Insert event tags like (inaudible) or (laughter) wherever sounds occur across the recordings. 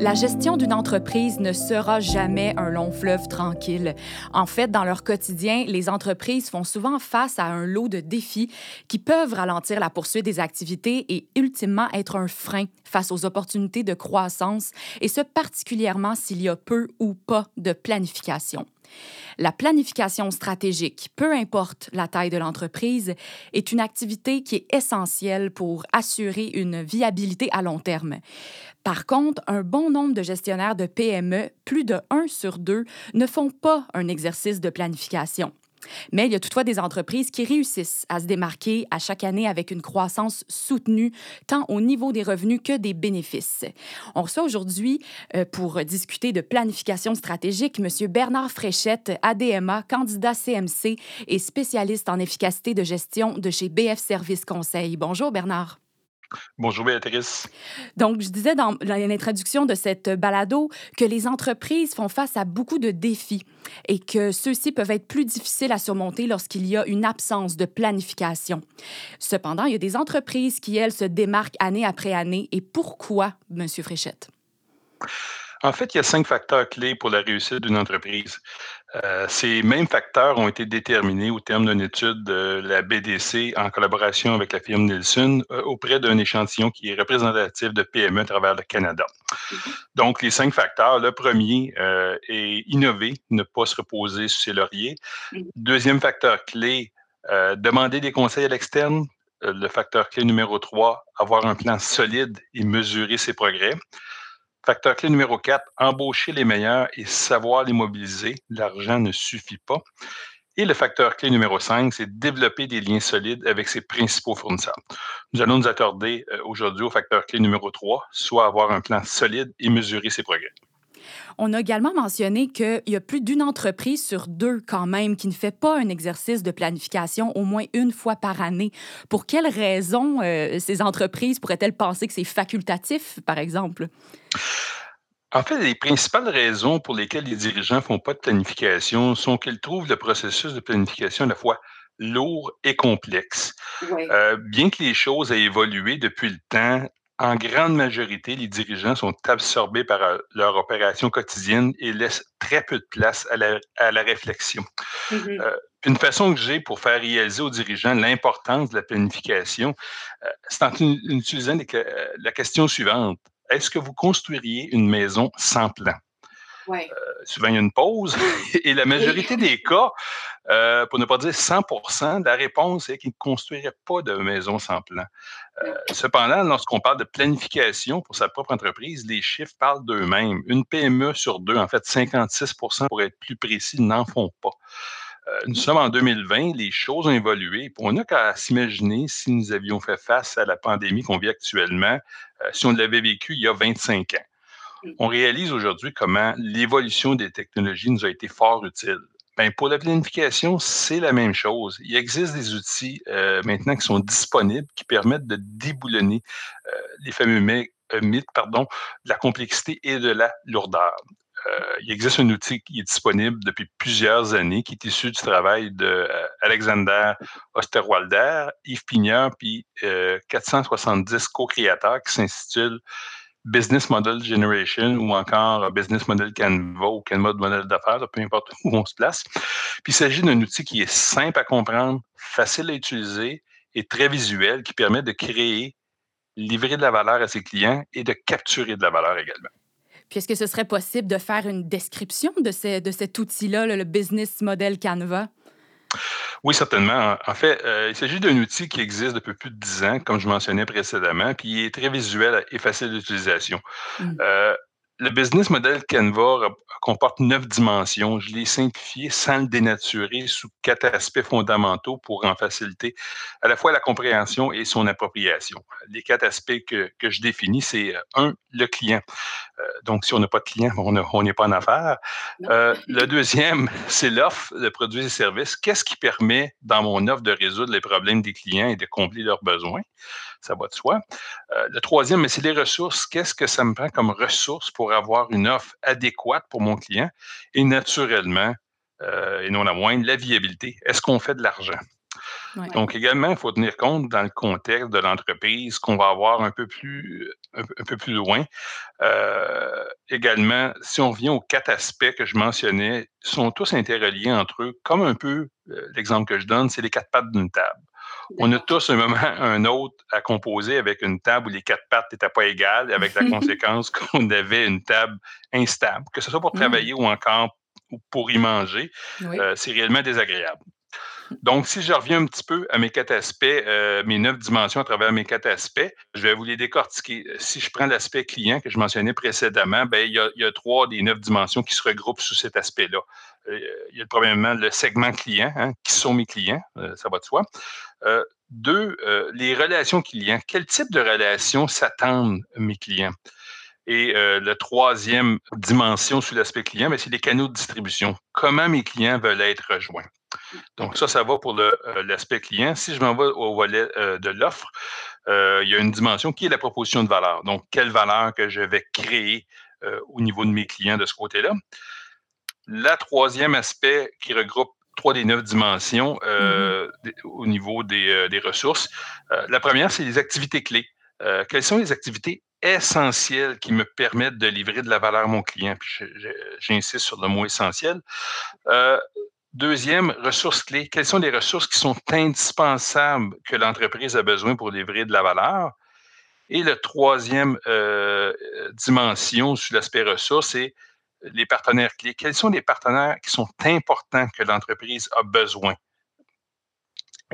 La gestion d'une entreprise ne sera jamais un long fleuve tranquille. En fait, dans leur quotidien, les entreprises font souvent face à un lot de défis qui peuvent ralentir la poursuite des activités et ultimement être un frein face aux opportunités de croissance, et ce particulièrement s'il y a peu ou pas de planification. La planification stratégique, peu importe la taille de l'entreprise, est une activité qui est essentielle pour assurer une viabilité à long terme. Par contre, un bon nombre de gestionnaires de PME, plus de 1 sur 2, ne font pas un exercice de planification. Mais il y a toutefois des entreprises qui réussissent à se démarquer à chaque année avec une croissance soutenue, tant au niveau des revenus que des bénéfices. On reçoit aujourd'hui, euh, pour discuter de planification stratégique, M. Bernard Fréchette, ADMA, candidat CMC et spécialiste en efficacité de gestion de chez BF Service Conseil. Bonjour Bernard. Bonjour Béatrice. Donc, je disais dans l'introduction de cette balado que les entreprises font face à beaucoup de défis et que ceux-ci peuvent être plus difficiles à surmonter lorsqu'il y a une absence de planification. Cependant, il y a des entreprises qui, elles, se démarquent année après année. Et pourquoi, Monsieur Fréchette? En fait, il y a cinq facteurs clés pour la réussite d'une entreprise. Euh, ces mêmes facteurs ont été déterminés au terme d'une étude de la BDC en collaboration avec la firme Nielsen euh, auprès d'un échantillon qui est représentatif de PME à travers le Canada. Mm-hmm. Donc, les cinq facteurs. Le premier euh, est innover, ne pas se reposer sur ses lauriers. Mm-hmm. Deuxième facteur clé, demander des conseils à l'externe. le facteur clé numéro trois, avoir un plan solide et mesurer ses progrès. Facteur clé numéro 4, embaucher les meilleurs et savoir les mobiliser. L'argent ne suffit pas. Et le facteur clé numéro 5, c'est développer des liens solides avec ses principaux fournisseurs. Nous allons nous attarder euh, aujourd'hui au facteur clé numéro 3, soit avoir un plan solide et mesurer ses progrès. On a également mentionné qu'il y a plus d'une entreprise sur deux quand même qui ne fait pas un exercice de planification au moins une fois par année. Pour quelles raisons euh, ces entreprises pourraient-elles penser que c'est facultatif, par exemple? En fait, les principales raisons pour lesquelles les dirigeants ne font pas de planification sont qu'ils trouvent le processus de planification à la fois lourd et complexe. Euh, bien que les choses aient évolué depuis le temps, en grande majorité, les dirigeants sont absorbés par euh, leur opération quotidienne et laissent très peu de place à la, réflexion. Mm-hmm. Euh, une façon que j'ai pour faire réaliser aux dirigeants l'importance de la planification, euh, c'est en utilisant la question suivante. Est-ce que vous construiriez une maison sans plan? Euh, souvent, il y a une pause. (laughs) Et la majorité des cas, euh, pour ne pas dire 100% la réponse est qu'ils ne construiraient pas de maison sans plan. Euh, cependant, lorsqu'on parle de planification pour sa propre entreprise, les chiffres parlent d'eux-mêmes. Une PME sur deux, en fait 56% pour être plus précis, n'en font pas. nous sommes en 2020, les choses ont évolué. On n'a qu'à s'imaginer si nous avions fait face à la pandémie qu'on vit actuellement, si on l'avait vécu il y a 25 ans. On réalise aujourd'hui comment l'évolution des technologies nous a été fort utile. Ben, pour la planification, c'est la même chose. Il existe des outils euh, maintenant qui sont disponibles qui permettent de déboulonner euh, les fameux euh, mythes pardon, de la complexité et de la lourdeur. il existe un outil qui est disponible depuis plusieurs années, qui est issu du travail d'Alexander Osterwalder, Yves Pignard, puis 470 co-créateurs qui s'intitule Business Model Generation ou encore Business Model Canva ou Canva de modèle d'affaires, peu importe (laughs) où on se place. Puis il s'agit d'un outil qui est simple à comprendre, facile à utiliser et très visuel qui permet de créer, livrer de la valeur à ses clients et de capturer de la valeur également. Puis est-ce que ce serait possible de faire une description de, de cet outil-là, le Business Model Canva? Oui, certainement. En fait, euh, il s'agit d'un outil qui existe depuis plus de 10 ans, comme je mentionnais précédemment, puis il est très visuel et facile d'utilisation. Mmh. Euh, le business model Canva comporte neuf dimensions. Je l'ai simplifié sans le dénaturer sous quatre aspects fondamentaux pour en faciliter à la fois la compréhension et son appropriation. Les quatre aspects que, que je définis, c'est euh, un, le client. Euh, donc, si on n'a pas de client, on n'est pas en affaires. Euh, le deuxième, c'est l'offre de produits et services. Qu'est-ce qui permet, dans mon offre, de résoudre les problèmes des clients et de combler leurs besoins? Ça va de soi. Euh, le troisième, c'est les ressources. Qu'est-ce que ça me prend comme ressources pour avoir une offre adéquate pour mon client? Et naturellement, euh, et non la moindre, la viabilité. Est-ce qu'on fait de l'argent? Donc, également, il faut tenir compte dans le contexte de l'entreprise qu'on va avoir un peu plus, un, peu plus loin. Euh, également, si on revient aux quatre aspects que je mentionnais, ils sont tous interreliés entre eux, comme un peu euh, l'exemple que je donne, c'est les quatre pattes d'une table. On a tous un moment, un autre à composer avec une table où les quatre pattes n'étaient pas égales, avec la (laughs) conséquence qu'on avait une table instable, que ce soit pour mmh. travailler ou encore pour y manger. Euh, c'est réellement désagréable. Donc, si je reviens un petit peu à mes quatre aspects, euh, mes neuf dimensions à travers mes quatre aspects, je vais vous les décortiquer. Si je prends l'aspect client que je mentionnais précédemment, ben, il, y a, trois des neuf dimensions qui se regroupent sous cet aspect-là. Euh, il y a premièrement le segment client, hein, qui sont mes clients, euh, ça va de soi. Deux, les relations clients. Quel type de relations s'attendent mes clients? Et la troisième dimension sous l'aspect client, ben, c'est les canaux de distribution. Comment mes clients veulent être rejoints? Donc, ça, ça va pour euh, l'aspect client. Si je m'en vais au volet euh, de l'offre, euh, il y a une dimension qui est la proposition de valeur. Donc, quelle valeur que je vais créer au niveau de mes clients de ce côté-là. La troisième aspect qui regroupe trois des neuf dimensions mm-hmm. au niveau des, ressources. la première, c'est les activités clés. quelles sont les activités essentielles qui me permettent de livrer de la valeur à mon client? J'insiste sur le mot essentiel. Deuxième, ressources clés. Quelles sont les ressources qui sont indispensables que l'entreprise a besoin pour livrer de la valeur? Et la troisième euh, dimension sur l'aspect ressources, c'est les partenaires clés. Quels sont les partenaires qui sont importants que l'entreprise a besoin?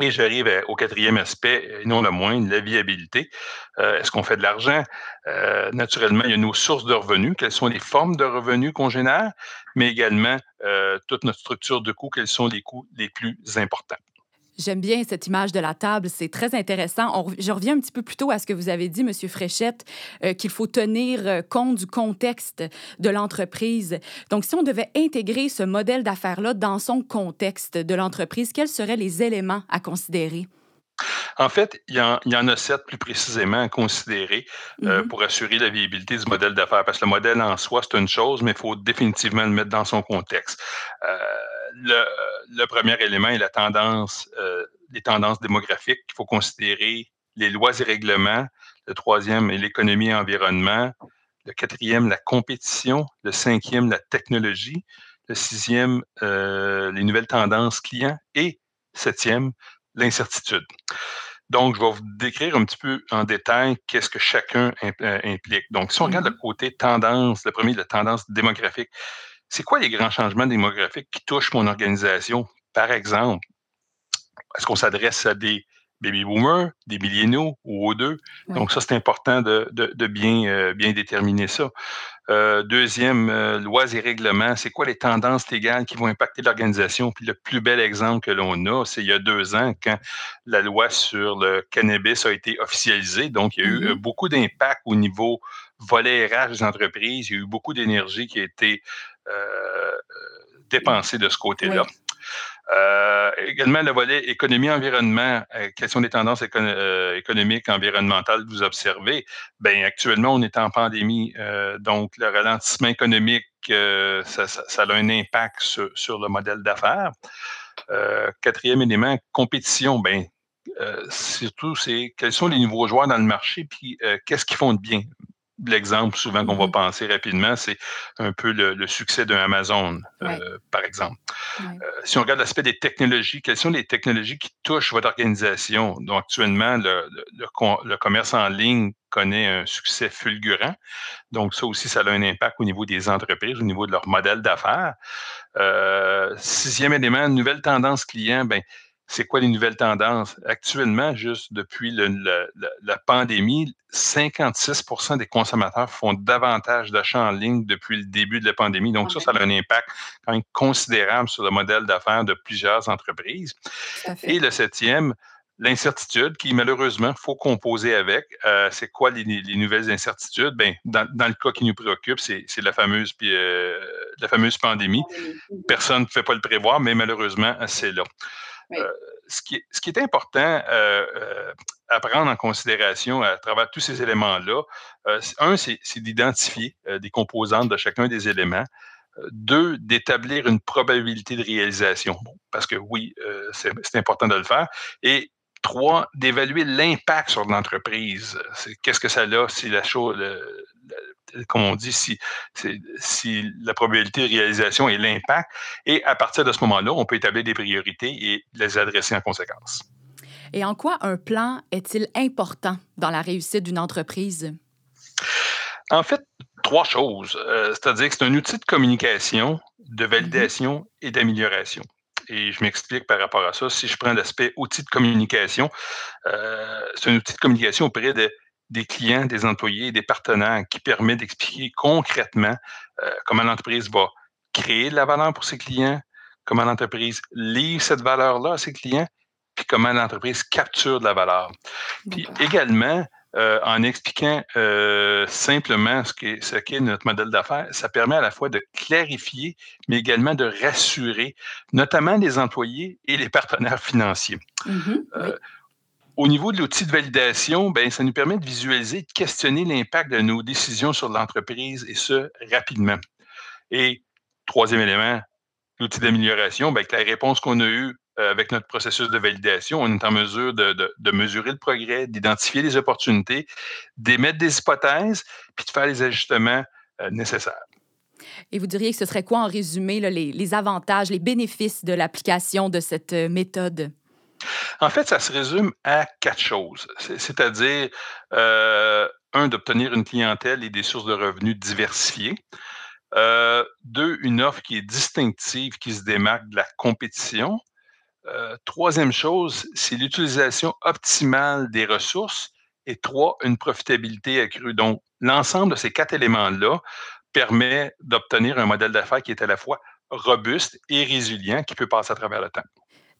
Et j'arrive au quatrième aspect, et non le moindre, la viabilité. Euh, est-ce qu'on fait de l'argent? Euh, naturellement, il y a nos sources de revenus. Quelles sont les formes de revenus qu'on génère? Mais également, euh, toute notre structure de coûts. Quels sont les coûts les plus importants? J'aime bien cette image de la table, c'est très intéressant. je reviens un petit peu plus tôt à ce que vous avez dit, Monsieur Fréchette, euh, qu'il faut tenir euh, compte du contexte de l'entreprise. Donc, si on devait intégrer ce modèle d'affaires-là dans son contexte de l'entreprise, quels seraient les éléments à considérer? En fait, il y, en, a sept plus précisément à considérer euh, mm-hmm. pour assurer la viabilité du modèle d'affaires. Parce que le modèle en soi, c'est une chose, mais il faut définitivement le mettre dans son contexte le, premier élément est la tendance, euh, les tendances démographiques. Il faut considérer les lois et règlements. Le troisième est l'économie et l'environnement. Le quatrième, la compétition. Le cinquième, la technologie. Le sixième, euh, les nouvelles tendances clients. Et septième, l'incertitude. Donc, je vais vous décrire un petit peu en détail qu'est-ce que chacun euh, implique. Donc, si on regarde le mm-hmm. côté tendance, le premier, la tendance démographique, c'est quoi les grands changements démographiques qui touchent mon organisation? Par exemple, est-ce qu'on s'adresse à des baby boomers, des milléniaux ou aux deux? Donc, ça, c'est important de, bien, euh, bien déterminer ça. Euh, deuxième, euh, lois et règlements, c'est quoi les tendances légales qui vont impacter l'organisation? Puis le plus bel exemple que l'on a, c'est il y a deux ans, quand la loi sur le cannabis a été officialisée. Donc, il y a eu mm-hmm. beaucoup d'impact au niveau volet RH des entreprises. Il y a eu beaucoup d'énergie qui a été euh, dépensée de ce côté-là. Euh, également, le volet économie-environnement. Euh, quelles sont les tendances économiques, environnementales que vous observez? Bien, actuellement, on est en pandémie, donc le ralentissement économique, ça, a un impact sur, le modèle d'affaires. quatrième élément, compétition. Bien, surtout, c'est quels sont les nouveaux joueurs dans le marché, puis qu'est-ce qu'ils font de bien? L'exemple souvent qu'on va mm-hmm. penser rapidement, c'est un peu le, succès d'un Amazon, euh, par exemple. Euh, si on regarde l'aspect des technologies, quelles sont les technologies qui touchent votre organisation? Donc, actuellement, le, commerce en ligne connaît un succès fulgurant. Donc, ça aussi, ça a un impact au niveau des entreprises, au niveau de leur modèle d'affaires. Euh, sixième élément, nouvelle tendance client, ben, c'est quoi les nouvelles tendances? Actuellement, juste depuis la pandémie, 56% des consommateurs font davantage d'achats en ligne depuis le début de la pandémie. Donc, ça, ça a un impact quand même considérable sur le modèle d'affaires de plusieurs entreprises. Et le septième, l'incertitude qui, malheureusement, faut composer avec. Euh, c'est quoi les, nouvelles incertitudes? Ben, dans, le cas qui nous préoccupe, c'est la fameuse, euh, la fameuse pandémie. Personne ne peut pas le prévoir, mais malheureusement, c'est là. Euh, ce, qui est, ce, qui est, important à prendre en considération à travers tous ces éléments-là, un, c'est d'identifier des composantes de chacun des éléments. Deux, d'établir une probabilité de réalisation. parce que oui, c'est important de le faire. Et Trois, d'évaluer l'impact sur l'entreprise. Qu'est-ce que ça a si la chose, comme on dit, si, si la probabilité de réalisation et l'impact. Et à partir de ce moment-là, on peut établir des priorités et les adresser en conséquence. Et en quoi un plan est-il important dans la réussite d'une entreprise? En fait, trois choses. Euh, c'est-à-dire que c'est un outil de communication, de validation mm-hmm. et d'amélioration. Et je m'explique par rapport à ça. Si je prends l'aspect outil de communication, euh, c'est un outil de communication auprès des clients, des employés, des partenaires qui permet d'expliquer concrètement euh, comment l'entreprise va créer de la valeur pour ses clients, comment l'entreprise livre cette valeur-là à ses clients, puis comment l'entreprise capture de la valeur. Puis également, euh, en expliquant euh, simplement ce qu'est, ce notre modèle d'affaires, ça permet à la fois de clarifier, mais également de rassurer, notamment les employés et les partenaires financiers. Mm-hmm, euh, au niveau de l'outil de validation, ben, ça nous permet de visualiser, de questionner l'impact de nos décisions sur l'entreprise et ce, rapidement. Et troisième élément, l'outil d'amélioration, ben, avec la réponse qu'on a eue avec notre processus de validation, on est en mesure de, mesurer le progrès, d'identifier les opportunités, d'émettre des hypothèses, puis de faire les ajustements euh, nécessaires. Et vous diriez que ce serait quoi en résumé les, avantages, les bénéfices de l'application de cette euh, méthode? En fait, ça se résume à quatre choses. C'est-à-dire, un, d'obtenir une clientèle et des sources de revenus diversifiées. deux, une offre qui est distinctive, qui se démarque de la compétition. Euh, troisième chose, c'est l'utilisation optimale des ressources. Et trois, une profitabilité accrue. Donc, l'ensemble de ces quatre éléments-là permet d'obtenir un modèle d'affaires qui est à la fois robuste et résilient, qui peut passer à travers le temps.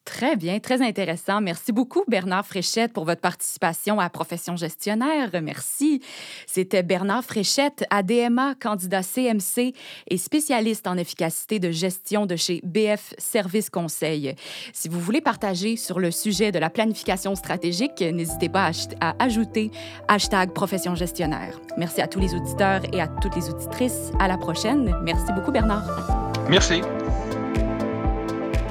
Très bien, très intéressant. Merci beaucoup, Bernard Fréchette, pour votre participation à Profession gestionnaire. Merci. C'était Bernard Fréchette, ADMA, candidat CMC et spécialiste en efficacité de gestion de chez BF Service Conseil. Si vous voulez partager sur le sujet de la planification stratégique, n'hésitez pas à, ajouter hashtag Profession gestionnaire. Merci à tous les auditeurs et à toutes les auditrices. À la prochaine. Merci beaucoup, Bernard. Merci.